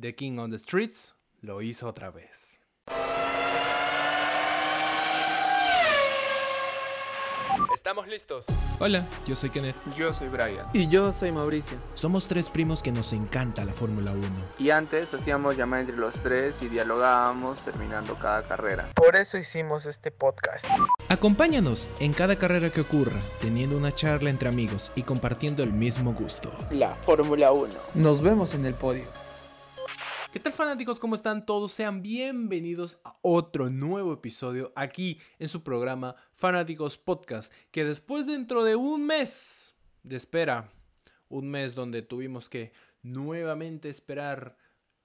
The King on the Streets lo hizo otra vez. Estamos listos. Hola, yo soy Kenneth. Yo soy Brian. Y yo soy Mauricio. Somos tres primos que nos encanta la Fórmula 1. Y antes hacíamos llamada entre los tres y dialogábamos terminando cada carrera. Por eso hicimos este podcast. Acompáñanos en cada carrera que ocurra, teniendo una charla entre amigos y compartiendo el mismo gusto. La Fórmula 1. Nos vemos en el podio. ¿Qué tal fanáticos? ¿Cómo están todos? Sean bienvenidos a otro nuevo episodio aquí en su programa Fanáticos Podcast, que después dentro de un mes de espera, un mes donde tuvimos que nuevamente esperar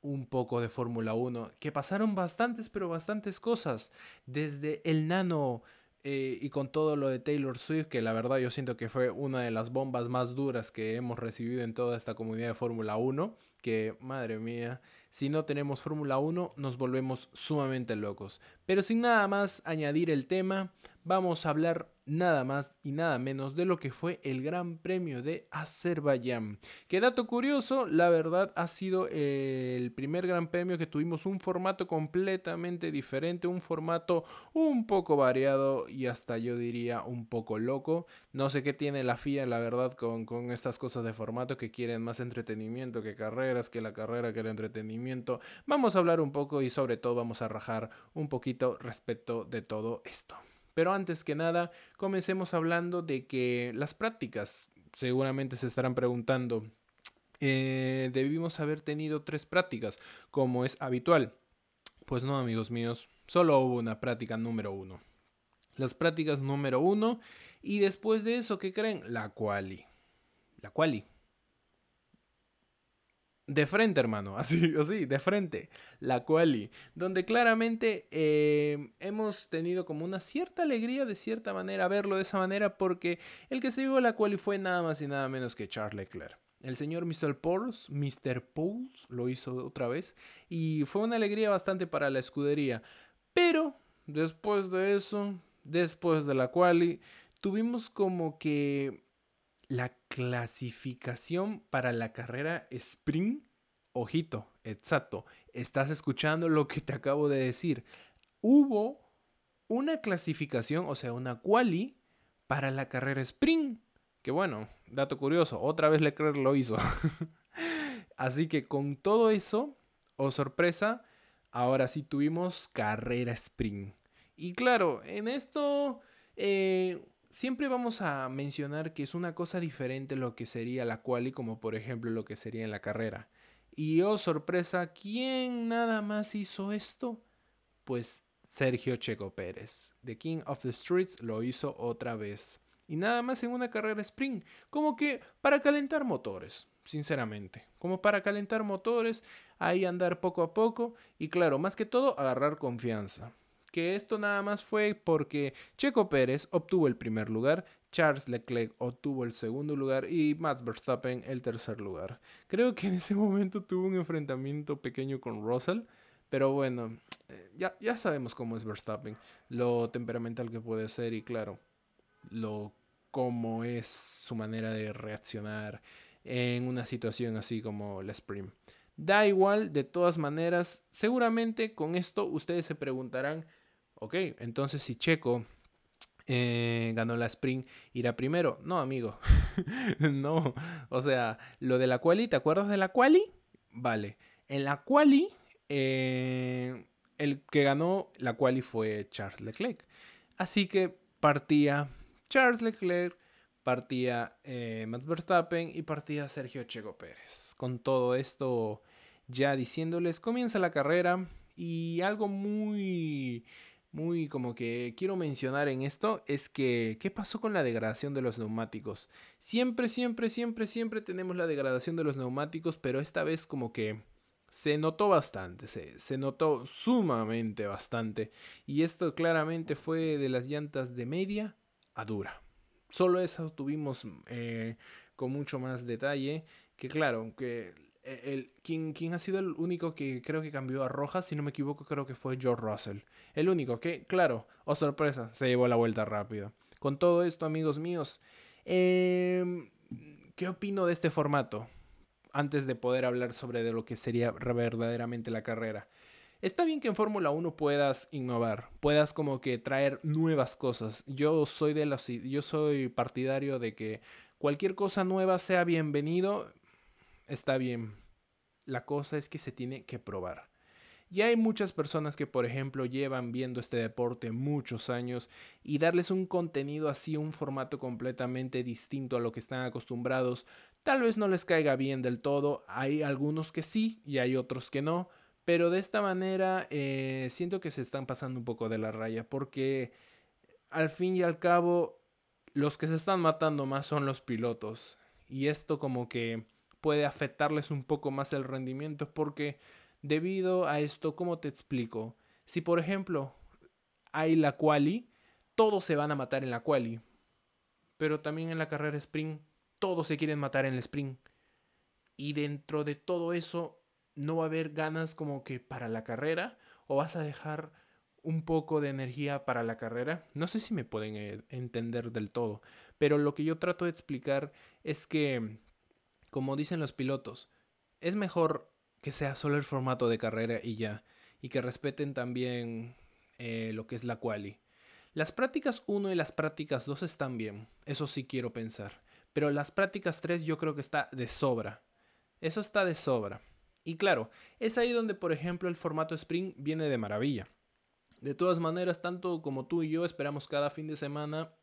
un poco de Fórmula 1, que pasaron bastantes, pero bastantes cosas, desde el nano eh, y con todo lo de Taylor Swift, que la verdad yo siento que fue una de las bombas más duras que hemos recibido en toda esta comunidad de Fórmula 1, que madre mía, si no tenemos Fórmula 1 nos volvemos sumamente locos. Pero sin nada más añadir el tema, vamos a hablar nada más y nada menos de lo que fue el Gran Premio de Azerbaiyán. Que dato curioso, la verdad ha sido el primer Gran Premio que tuvimos un formato completamente diferente, un formato un poco variado y hasta yo diría un poco loco. No sé qué tiene la FIA, la verdad, con, con estas cosas de formato que quieren más entretenimiento que carreras, que la carrera que el entretenimiento. Vamos a hablar un poco y sobre todo vamos a rajar un poquito respecto de todo esto. Pero antes que nada, comencemos hablando de que las prácticas, seguramente se estarán preguntando, eh, debimos haber tenido tres prácticas, como es habitual. Pues no, amigos míos, solo hubo una práctica número uno. Las prácticas número uno y después de eso, ¿qué creen? La quali. La quali. De frente, hermano, así, así, de frente, la quali, donde claramente eh, hemos tenido como una cierta alegría de cierta manera verlo de esa manera porque el que se llevó la quali fue nada más y nada menos que Charles Leclerc. El señor Mr. Pauls, Mr. Pauls lo hizo otra vez y fue una alegría bastante para la escudería. Pero después de eso, después de la quali, tuvimos como que la clasificación para la carrera sprint. Ojito, exacto. Estás escuchando lo que te acabo de decir. Hubo una clasificación, o sea, una quali para la carrera sprint. Que bueno, dato curioso, otra vez Leclerc lo hizo. Así que con todo eso, o oh sorpresa, ahora sí tuvimos carrera sprint. Y claro, en esto eh, siempre vamos a mencionar que es una cosa diferente lo que sería la quali como por ejemplo lo que sería en la carrera. Y oh sorpresa, ¿quién nada más hizo esto? Pues Sergio Checo Pérez. The King of the Streets lo hizo otra vez. Y nada más en una carrera sprint, como que para calentar motores, sinceramente. Como para calentar motores, ahí andar poco a poco y claro, más que todo agarrar confianza que esto nada más fue porque Checo Pérez obtuvo el primer lugar, Charles Leclerc obtuvo el segundo lugar y Max Verstappen el tercer lugar. Creo que en ese momento tuvo un enfrentamiento pequeño con Russell, pero bueno, eh, ya, ya sabemos cómo es Verstappen, lo temperamental que puede ser y claro, lo cómo es su manera de reaccionar en una situación así como la sprint. Da igual, de todas maneras, seguramente con esto ustedes se preguntarán, Ok, entonces si Checo eh, ganó la sprint, irá primero. No, amigo. no. O sea, lo de la quali, ¿te acuerdas de la quali? Vale. En la quali, eh, el que ganó la quali fue Charles Leclerc. Así que partía Charles Leclerc, partía eh, Max Verstappen y partía Sergio Checo Pérez. Con todo esto ya diciéndoles, comienza la carrera y algo muy muy como que quiero mencionar en esto es que, ¿qué pasó con la degradación de los neumáticos? Siempre, siempre, siempre, siempre tenemos la degradación de los neumáticos, pero esta vez como que se notó bastante, se, se notó sumamente bastante. Y esto claramente fue de las llantas de media a dura. Solo eso tuvimos eh, con mucho más detalle. Que claro, que el, quien, ha sido el único que creo que cambió a roja, si no me equivoco, creo que fue George Russell. El único que, claro, oh sorpresa, se llevó la vuelta rápido. Con todo esto, amigos míos, em, ¿qué opino de este formato? antes de poder hablar sobre de lo que sería verdaderamente la carrera. Está bien que en Fórmula 1 puedas innovar, puedas como que traer nuevas cosas. Yo soy de los yo soy partidario de que cualquier cosa nueva sea bienvenido, está bien. La cosa es que se tiene que probar. Y hay muchas personas que, por ejemplo, llevan viendo este deporte muchos años y darles un contenido así, un formato completamente distinto a lo que están acostumbrados, tal vez no les caiga bien del todo. Hay algunos que sí y hay otros que no. Pero de esta manera eh, siento que se están pasando un poco de la raya porque al fin y al cabo los que se están matando más son los pilotos. Y esto como que puede afectarles un poco más el rendimiento porque debido a esto, ¿cómo te explico? Si por ejemplo hay la quali, todos se van a matar en la quali. Pero también en la carrera sprint, todos se quieren matar en el sprint. Y dentro de todo eso, no va a haber ganas como que para la carrera o vas a dejar un poco de energía para la carrera. No sé si me pueden eh, entender del todo, pero lo que yo trato de explicar es que, como dicen los pilotos, es mejor que sea solo el formato de carrera y ya, y que respeten también eh, lo que es la quali. Las prácticas 1 y las prácticas 2 están bien, eso sí quiero pensar, pero las prácticas 3 yo creo que está de sobra. Eso está de sobra. Y claro, es ahí donde, por ejemplo, el formato Spring viene de maravilla. De todas maneras, tanto como tú y yo esperamos cada fin de semana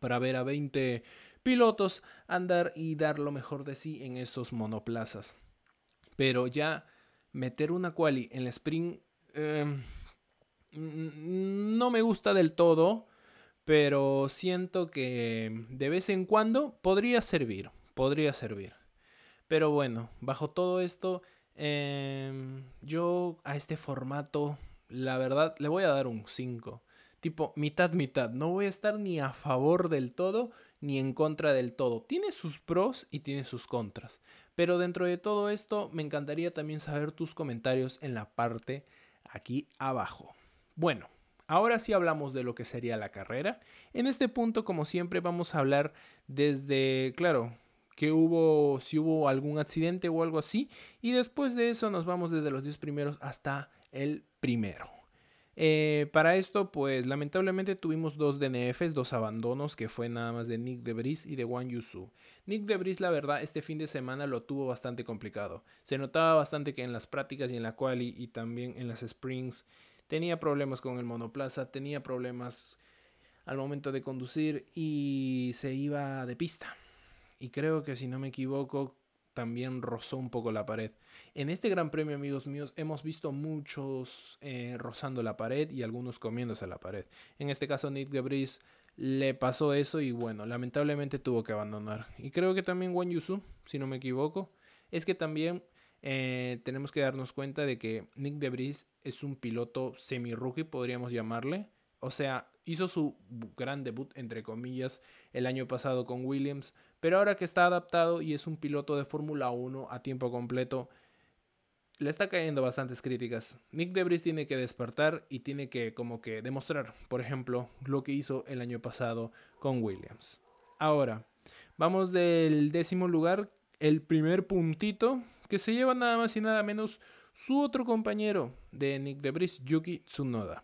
para ver a 20 pilotos andar y dar lo mejor de sí en esos monoplazas. Pero ya meter una quali en el Spring em, no me gusta del todo, pero siento que de vez en cuando podría servir, podría servir. Pero bueno, bajo todo esto Em, yo a este formato, la verdad, le voy a dar un 5. Tipo, mitad, mitad. No voy a estar ni a favor del todo ni en contra del todo. Tiene sus pros y tiene sus contras. Pero dentro de todo esto, me encantaría también saber tus comentarios en la parte aquí abajo. Bueno, ahora sí hablamos de lo que sería la carrera. En este punto, como siempre, vamos a hablar desde, claro, que hubo, si hubo algún accidente o algo así. Y después de eso nos vamos desde los 10 primeros hasta el primero. Eh, para esto, pues lamentablemente tuvimos dos DNFs, dos abandonos, que fue nada más de Nick Debris y de Wang Yusu. Nick Debris, la verdad, este fin de semana lo tuvo bastante complicado. Se notaba bastante que en las prácticas y en la quali y también en las springs tenía problemas con el monoplaza, tenía problemas al momento de conducir y se iba de pista y creo que si no me equivoco también rozó un poco la pared. En este Gran Premio, amigos míos, hemos visto muchos eh, rozando la pared y algunos comiéndose la pared. En este caso, Nick Debris le pasó eso y bueno, lamentablemente tuvo que abandonar. Y creo que también Wang Yusu, si no me equivoco, es que también eh, tenemos que darnos cuenta de que Nick Debris es un piloto semi-rookie, podríamos llamarle. O sea, hizo su gran debut, entre comillas, el año pasado con Williams, pero ahora que está adaptado y es un piloto de Fórmula 1 a tiempo completo, le está cayendo bastantes críticas. Nick Debris tiene que despertar y tiene que como que demostrar, por ejemplo, lo que hizo el año pasado con Williams. Ahora, vamos del décimo lugar, el primer puntito que se lleva nada más y nada menos su otro compañero de Nick Debris, Yuki Tsunoda.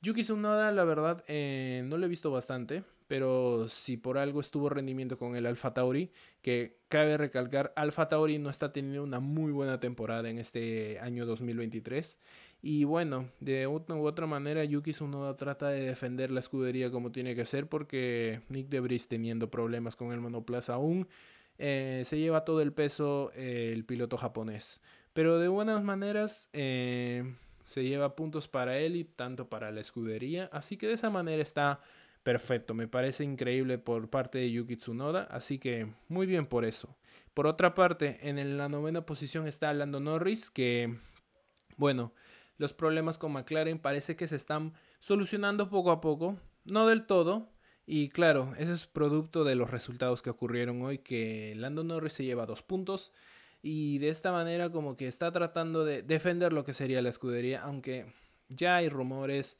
Yuki Tsunoda, la verdad, eh, no lo he visto bastante pero si por algo estuvo rendimiento con el Alfa Tauri, que cabe recalcar, Alfa Tauri no está teniendo una muy buena temporada en este año 2023. Y bueno, de una u otra manera, Yuki Tsunoda trata de defender la escudería como tiene que ser, porque Nick Debris teniendo problemas con el monoplaza aún, eh, se lleva todo el peso eh, el piloto japonés. Pero de buenas maneras, eh, se lleva puntos para él y tanto para la escudería. Así que de esa manera está perfecto. Me parece increíble por parte de Yuki Tsunoda, así que muy bien por eso. Por otra parte, en la novena posición está Lando Norris, que, bueno, los problemas con McLaren parece que se están solucionando poco a poco, no del todo. Y claro, eso es producto de los resultados que ocurrieron hoy, que Lando Norris se lleva dos puntos y de esta manera como que está tratando de defender lo que sería la escudería, aunque ya hay rumores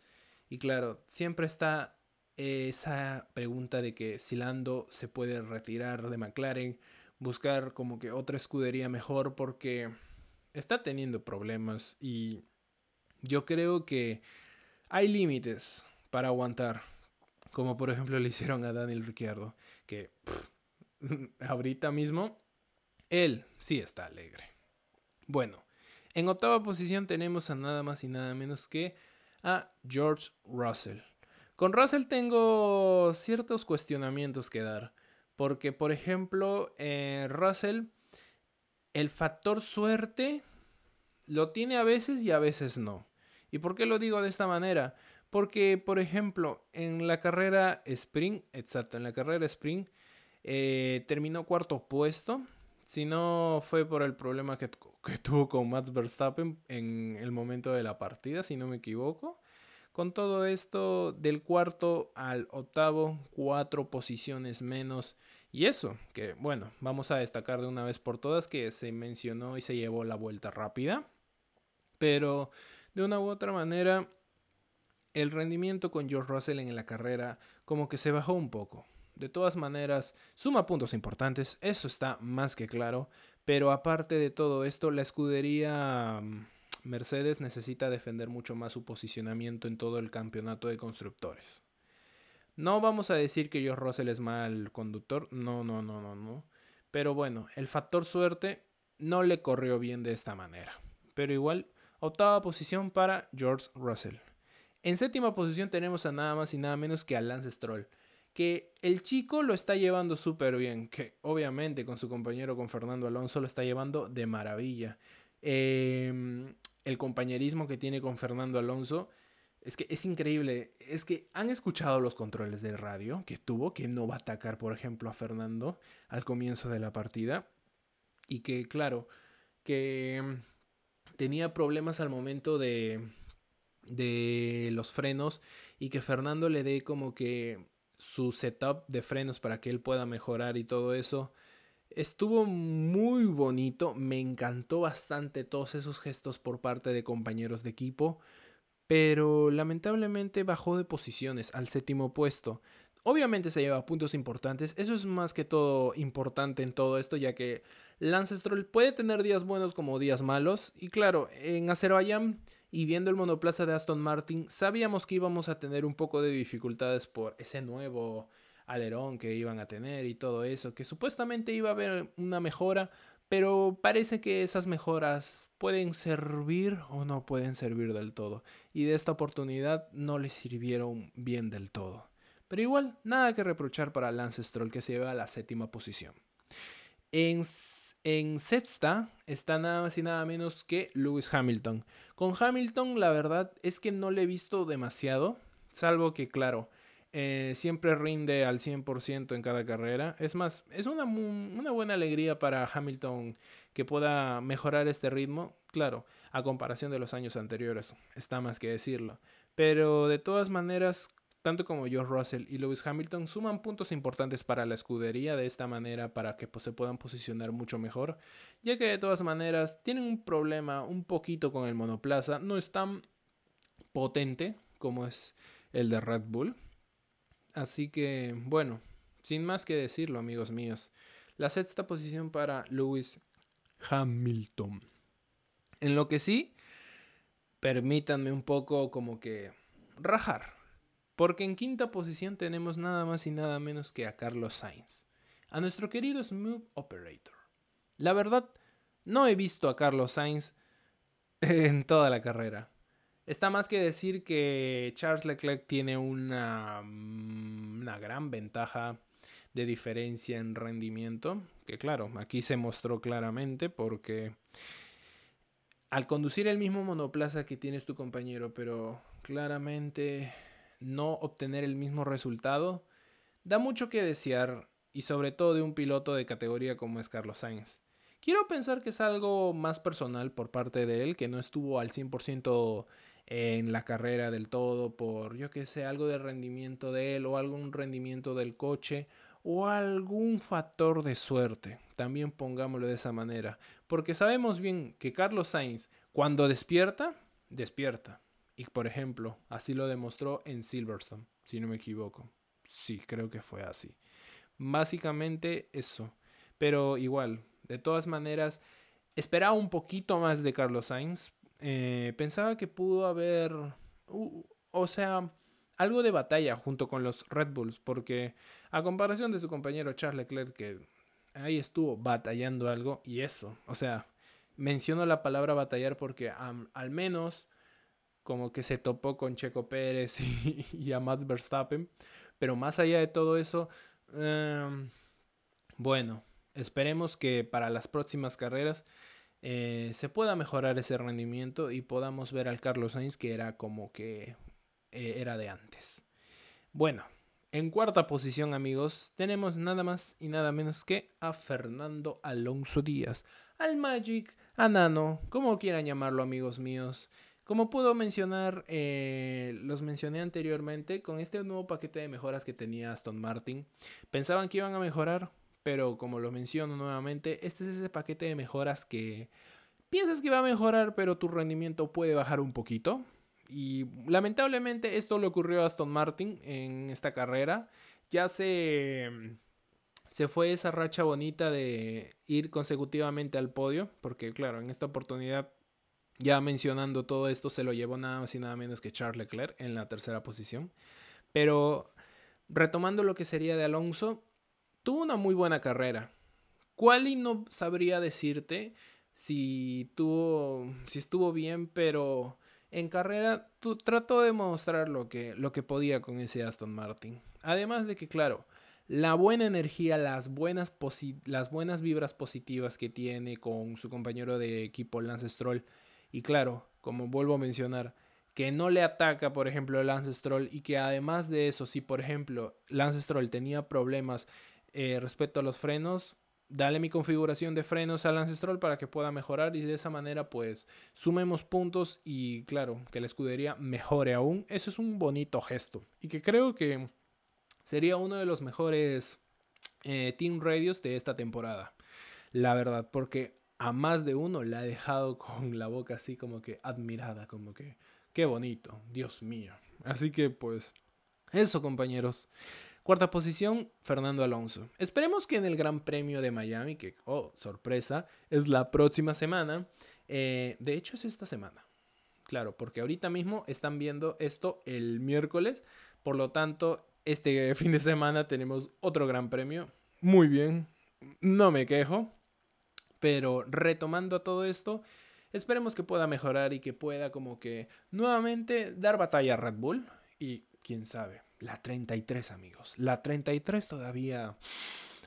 y claro, siempre está esa pregunta de que si Lando se puede retirar de McLaren, buscar como que otra escudería mejor porque está teniendo problemas y yo creo que hay límites para aguantar, como por ejemplo le hicieron a Daniel Ricciardo, que ahorita mismo él sí está alegre. Bueno, en octava posición tenemos a nada más y nada menos que a George Russell. Con Russell tengo ciertos cuestionamientos que dar. Porque, por ejemplo, eh, Russell, el factor suerte lo tiene a veces y a veces no. ¿Y por qué lo digo de esta manera? Porque, por ejemplo, en la carrera Spring, exacto, en la carrera Spring, eh, terminó cuarto puesto. Si no fue por el problema que, que tuvo con Max Verstappen en el momento de la partida, si no me equivoco. Con todo esto, del cuarto al octavo, cuatro posiciones menos. Y eso, que bueno, vamos a destacar de una vez por todas que se mencionó y se llevó la vuelta rápida. Pero de una u otra manera, el rendimiento con George Russell en la carrera como que se bajó un poco. De todas maneras, suma puntos importantes, eso está más que claro. Pero aparte de todo esto, la escudería mm, Mercedes necesita defender mucho más su posicionamiento en todo el campeonato de constructores. No vamos a decir que George Russell es mal conductor, no, no, no, no, no. Pero bueno, el factor suerte no le corrió bien de esta manera. Pero igual, octava posición para George Russell. En séptima posición tenemos a nada más y nada menos que a Lance Stroll. Que el chico lo está llevando súper bien. Que obviamente con su compañero, con Fernando Alonso, lo está llevando de maravilla. Eh, el compañerismo que tiene con Fernando Alonso. Es que es increíble. Es que han escuchado los controles de radio que tuvo, que no va a atacar, por ejemplo, a Fernando al comienzo de la partida. Y que, claro, que mm, tenía problemas al momento de, de los frenos y que Fernando le dé como que su setup de frenos para que él pueda mejorar y todo eso. Estuvo muy bonito, me encantó bastante todos esos gestos por parte de compañeros de equipo, pero lamentablemente bajó de posiciones al séptimo puesto. Obviamente se lleva puntos importantes, eso es más que todo importante en todo esto, ya que Lance Stroll puede tener días buenos como días malos, y claro, en Azerbaiyán y viendo el monoplaza de Aston Martin, sabíamos que íbamos a tener un poco de dificultades por ese nuevo alerón que iban a tener y todo eso, que supuestamente iba a haber una mejora, pero parece que esas mejoras pueden servir o no pueden servir del todo. Y de esta oportunidad no le sirvieron bien del todo. Pero igual, nada que reprochar para Lance Stroll que se lleva a la séptima posición. En, en sexta está nada más y nada menos que Lewis Hamilton. Con Hamilton la verdad es que no le he visto demasiado, salvo que claro, eh, siempre rinde al 100% en cada carrera. Es más, es una, una buena alegría para Hamilton que pueda mejorar este ritmo. Claro, a comparación de los años anteriores, está más que decirlo. Pero de todas maneras, tanto como George Russell y Lewis Hamilton suman puntos importantes para la escudería de esta manera para que pues, se puedan posicionar mucho mejor, ya que de todas maneras tienen un problema un poquito con el monoplaza, no es tan potente como es el de Red Bull, Así que, bueno, sin más que decirlo, amigos míos. La sexta posición para Lewis Hamilton. En lo que sí, permítanme un poco como que rajar. Porque en quinta posición tenemos nada más y nada menos que a Carlos Sainz. A nuestro querido Smooth Operator. La verdad, no he visto a Carlos Sainz en toda la carrera. Está más que decir que Charles Leclerc tiene una, mm, una gran ventaja de diferencia en rendimiento, que claro, aquí se mostró claramente porque al conducir el mismo monoplaza que tienes tu compañero, pero claramente no obtener el mismo resultado, da mucho que desear y sobre todo de un piloto de categoría como es Carlos Sainz. Quiero pensar que es algo más personal por parte de él, que no estuvo al 100% en la carrera del todo por, yo que sé, algo de rendimiento de él o algún rendimiento del coche o algún factor de suerte. También pongámoslo de esa manera. Porque sabemos bien que Carlos Sainz, cuando despierta, despierta. Y por ejemplo, así lo demostró en Silverstone, si no me equivoco. Sí, creo que fue así. Básicamente eso. Pero igual, de todas maneras, esperaba un poquito más de Carlos Sainz. Eh, pensaba que pudo haber, o sea, algo de batalla junto con los Red Bulls, porque a comparación de su compañero Charles Leclerc, que ahí estuvo batallando algo, y eso, o sea, menciono la palabra batallar porque al menos como que se topó con Checo Pérez y, a Max Verstappen, pero más allá de todo eso, em, bueno, esperemos que para las próximas carreras eh, se pueda mejorar ese rendimiento y podamos ver al Carlos Sainz que era como que eh, era de antes. Bueno, en cuarta posición amigos tenemos nada más y nada menos que a Fernando Alonso Díaz, al Magic, a Nano, como quieran llamarlo amigos míos. Como puedo mencionar, eh, los mencioné anteriormente, con este nuevo paquete de mejoras que tenía Aston Martin, pensaban que iban a mejorar, pero como lo menciono nuevamente, este es ese paquete de mejoras que piensas que va a mejorar, pero tu rendimiento puede bajar un poquito. Y lamentablemente esto le ocurrió a Aston Martin en esta carrera. Ya se, se fue esa racha bonita de ir consecutivamente al podio, porque claro, en esta oportunidad, ya mencionando todo esto, se lo llevó nada más y nada menos que Charles Leclerc en la tercera posición. Pero retomando lo que sería de Alonso, tuvo una muy buena carrera. y no sabría decirte si tuvo, si estuvo bien, pero en carrera tú, trató de mostrar lo que, lo que podía con ese Aston Martin. Además de que, claro, la buena energía, las buenas, las buenas vibras positivas que tiene con su compañero de equipo Lance Stroll. Y claro, como vuelvo a mencionar, que no le ataca, por ejemplo, Lance Stroll y que además de eso, si por ejemplo Lance Stroll tenía problemas eh, respecto a los frenos, dale mi configuración de frenos al Ancestral para que pueda mejorar y de esa manera pues sumemos puntos y claro, que la escudería mejore aún. Eso es un bonito gesto y que creo que sería uno de los mejores eh, Team Radios de esta temporada. La verdad, porque a más de uno le ha dejado con la boca así como que admirada, como que qué bonito, Dios mío. Así que pues eso compañeros. Cuarta posición, Fernando Alonso. Esperemos que en el Gran Premio de Miami, que, oh, sorpresa, es la próxima semana. Eh, de hecho, es esta semana. Claro, porque ahorita mismo están viendo esto el miércoles. Por lo tanto, este fin de semana tenemos otro Gran Premio. Muy bien, no me quejo. Pero retomando todo esto, esperemos que pueda mejorar y que pueda como que nuevamente dar batalla a Red Bull. Y quién sabe, la 33, amigos. La 33 todavía...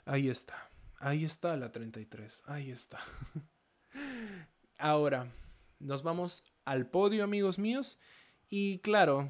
Ahí está. Ahí está la 33. Ahí está. Ahora, nos vamos al podio, amigos míos. Y claro,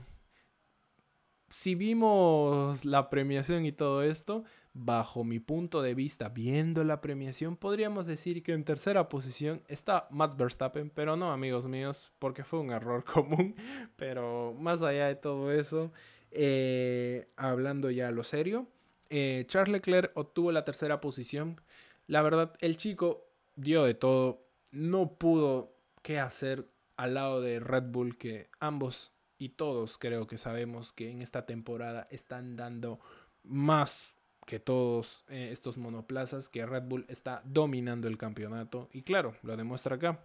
si vimos la premiación y todo esto, bajo mi punto de vista, viendo la premiación, podríamos decir que en tercera posición está Max Verstappen, pero no, amigos míos, porque fue un error común. Pero más allá de todo eso, eh, hablando ya lo serio, eh, Charles Leclerc obtuvo la tercera posición. La verdad, el chico dio de todo. No pudo qué hacer al lado de Red Bull, que ambos y todos creo que sabemos que en esta temporada están dando más que todos eh, estos monoplazas, que Red Bull está dominando el campeonato. Y claro, lo demuestra acá.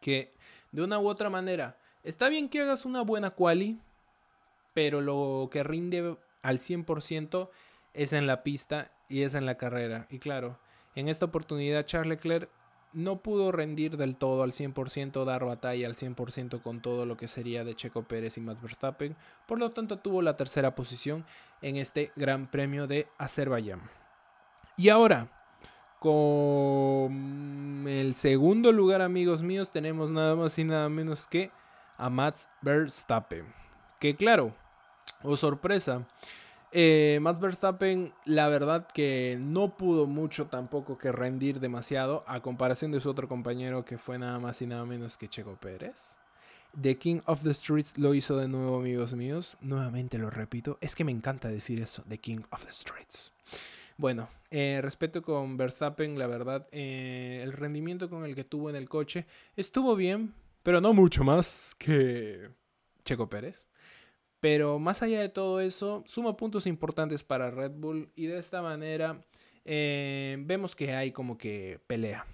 Que de una u otra manera, está bien que hagas una buena quali, pero lo que rinde al 100% es en la pista y es en la carrera. Y claro, en esta oportunidad Charles Leclerc no pudo rendir del todo al 100%, dar batalla al 100% con todo lo que sería de Checo Pérez y Max Verstappen. Por lo tanto, tuvo la tercera posición en este Gran Premio de Azerbaiyán. Y ahora, con el segundo lugar, amigos míos, tenemos nada más y nada menos que a Max Verstappen. Que claro, Oh, sorpresa. Eh, Max Verstappen, la verdad que no pudo mucho tampoco que rendir demasiado a comparación de su otro compañero que fue nada más y nada menos que Checo Pérez. The King of the Streets lo hizo de nuevo, amigos míos. Nuevamente lo repito, es que me encanta decir eso, The King of the Streets. Bueno, eh, respecto con Verstappen, la verdad, eh, el rendimiento con el que tuvo en el coche estuvo bien, pero no mucho más que Checo Pérez. Pero más allá de todo eso, suma puntos importantes para Red Bull y de esta manera eh, vemos que hay como que pelea.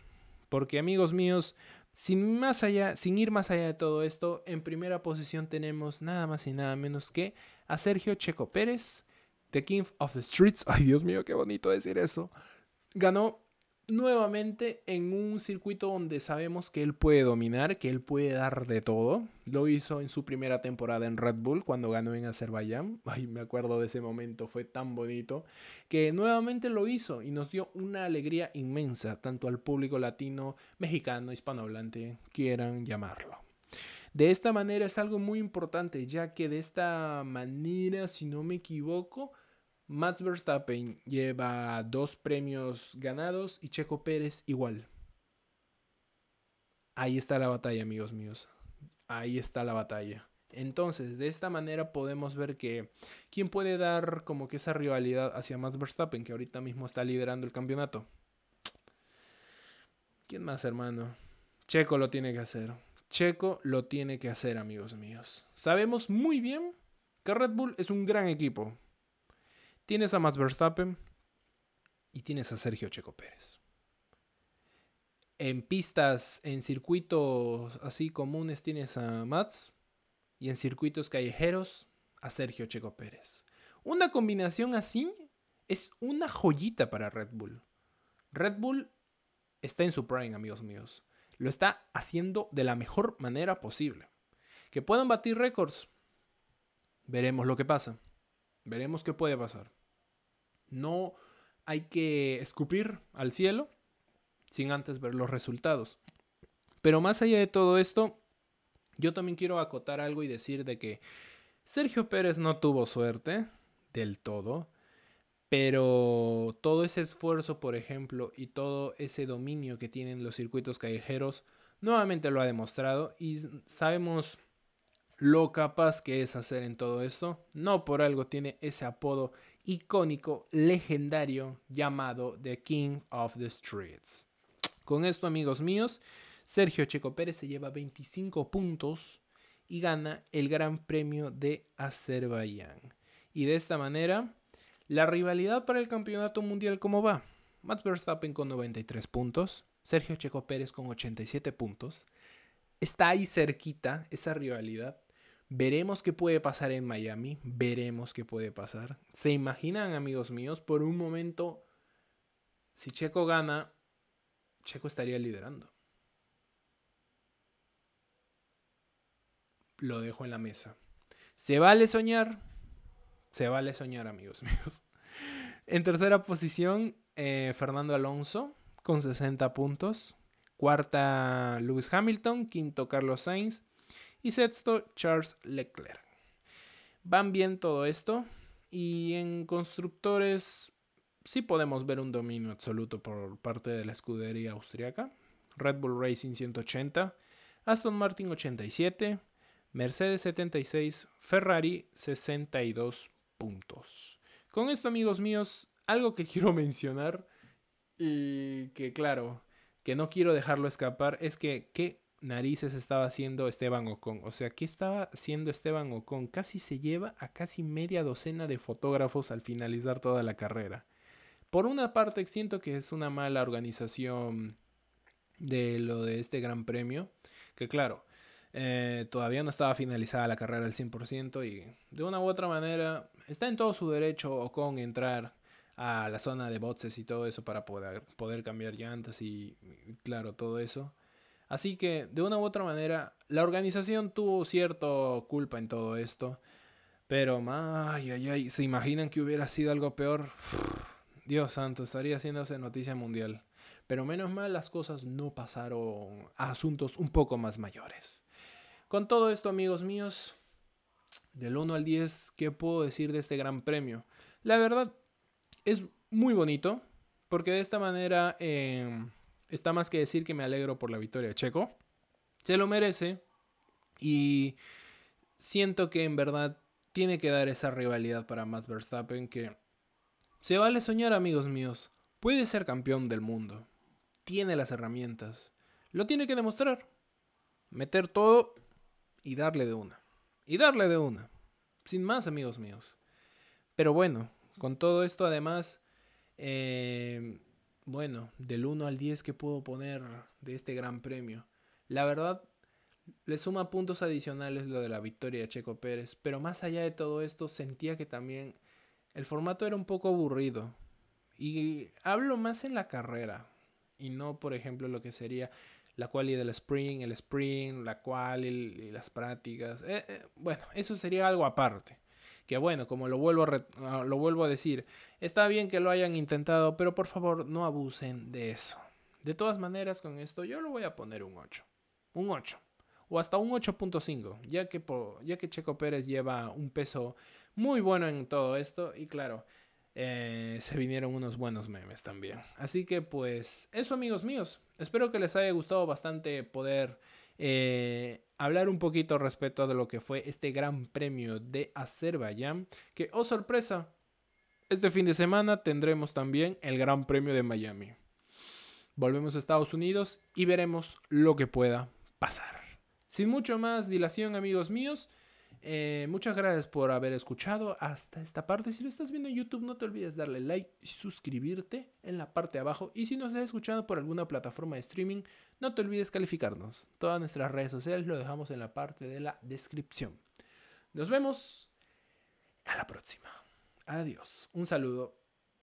Porque amigos míos, sin, más allá, sin ir más allá de todo esto, en primera posición tenemos nada más y nada menos que a Sergio Checo Pérez, The King of the Streets. Ay, Dios mío, qué bonito decir eso. Ganó nuevamente en un circuito donde sabemos que él puede dominar, que él puede dar de todo. Lo hizo en su primera temporada en Red Bull cuando ganó en Azerbaiyán. Ay, me acuerdo de ese momento, fue tan bonito. Que nuevamente lo hizo y nos dio una alegría inmensa, tanto al público latino, mexicano, hispanohablante, quieran llamarlo. De esta manera es algo muy importante, ya que de esta manera, si no me equivoco, Max Verstappen lleva dos premios ganados y Checo Pérez igual. Ahí está la batalla, amigos míos. Ahí está la batalla. Entonces, de esta manera podemos ver que quién puede dar como que esa rivalidad hacia Max Verstappen, que ahorita mismo está liderando el campeonato. ¿Quién más, hermano? Checo lo tiene que hacer. Checo lo tiene que hacer, amigos míos. Sabemos muy bien que Red Bull es un gran equipo. Tienes a Max Verstappen y tienes a Sergio Checo Pérez. En pistas, en circuitos así comunes tienes a Max y en circuitos callejeros a Sergio Checo Pérez. Una combinación así es una joyita para Red Bull. Red Bull está en su prime, amigos míos. Lo está haciendo de la mejor manera posible. Que puedan batir récords. Veremos lo que pasa. Veremos qué puede pasar. No hay que escupir al cielo sin antes ver los resultados. Pero más allá de todo esto, yo también quiero acotar algo y decir de que Sergio Pérez no tuvo suerte del todo, pero todo ese esfuerzo, por ejemplo, y todo ese dominio que tienen los circuitos callejeros, nuevamente lo ha demostrado y sabemos lo capaz que es hacer en todo esto. No por algo tiene ese apodo icónico, legendario, llamado The King of the Streets. Con esto, amigos míos, Sergio Checo Pérez se lleva 25 puntos y gana el Gran Premio de Azerbaiyán. Y de esta manera, la rivalidad para el Campeonato Mundial, ¿cómo va? Matt Verstappen con 93 puntos, Sergio Checo Pérez con 87 puntos. Está ahí cerquita esa rivalidad. Veremos qué puede pasar en Miami. Veremos qué puede pasar. ¿Se imaginan, amigos míos? Por un momento, si Checo gana, Checo estaría liderando. Lo dejo en la mesa. ¿Se vale soñar? Se vale soñar, amigos míos. En tercera posición, eh, Fernando Alonso con 60 puntos. Cuarta, Lewis Hamilton. Quinto, Carlos Sainz. Y sexto, Charles Leclerc. Van bien todo esto. Y en constructores sí podemos ver un dominio absoluto por parte de la escudería austriaca. Red Bull Racing 180, Aston Martin 87, Mercedes 76, Ferrari 62 puntos. Con esto, amigos míos, algo que quiero mencionar y que claro, que no quiero dejarlo escapar es que narices estaba haciendo Esteban Ocon. O sea, ¿qué estaba haciendo Esteban Ocon? Casi se lleva a casi media docena de fotógrafos al finalizar toda la carrera. Por una parte, siento que es una mala organización de lo de este gran premio. Que claro, eh, todavía no estaba finalizada la carrera al 100% y de una u otra manera está en todo su derecho Ocon entrar a la zona de boxes y todo eso para poder, poder cambiar llantas y claro, todo eso. Así que, de una u otra manera, la organización tuvo cierta culpa en todo esto. Pero, ay, ay, ay, ¿se imaginan que hubiera sido algo peor? Dios santo, estaría haciéndose noticia mundial. Pero menos mal las cosas no pasaron a asuntos un poco más mayores. Con todo esto, amigos míos, del 1 al 10, ¿qué puedo decir de este gran premio? La verdad, es muy bonito, porque de esta manera... Eh, Está más que decir que me alegro por la victoria de Checo. Se lo merece. Y siento que en verdad tiene que dar esa rivalidad para Max Verstappen que se vale soñar, amigos míos. Puede ser campeón del mundo. Tiene las herramientas. Lo tiene que demostrar. Meter todo y darle de una. Y darle de una. Sin más, amigos míos. Pero bueno, con todo esto además Eh, bueno, del 1 al 10 que puedo poner de este gran premio. La verdad, le suma puntos adicionales lo de la victoria de Checo Pérez, pero más allá de todo esto, sentía que también el formato era un poco aburrido. Y hablo más en la carrera, y no, por ejemplo, lo que sería la quali del sprint, el sprint, la quali y las prácticas. Eh, eh, bueno, eso sería algo aparte. Que bueno, como lo vuelvo, a ah, lo vuelvo a decir, está bien que lo hayan intentado, pero por favor no abusen de eso. De todas maneras, con esto yo lo voy a poner un 8. Un 8. O hasta un 8.5, ya, que ya que Checo Pérez lleva un peso muy bueno en todo esto. Y claro, eh, se vinieron unos buenos memes también. Así que pues eso amigos míos. Espero que les haya gustado bastante poder eh, hablar un poquito respecto de lo que fue este gran premio de Azerbaiyán. Que, oh sorpresa, este fin de semana tendremos también el gran premio de Miami. Volvemos a Estados Unidos y veremos lo que pueda pasar. Sin mucho más dilación amigos míos. Eh, muchas gracias por haber escuchado hasta esta parte. Si lo estás viendo en YouTube, no te olvides darle like y suscribirte en la parte de abajo. Y si nos estás escuchando por alguna plataforma de streaming, no te olvides calificarnos. Todas nuestras redes sociales lo dejamos en la parte de la descripción. Nos vemos a la próxima. Adiós. Un saludo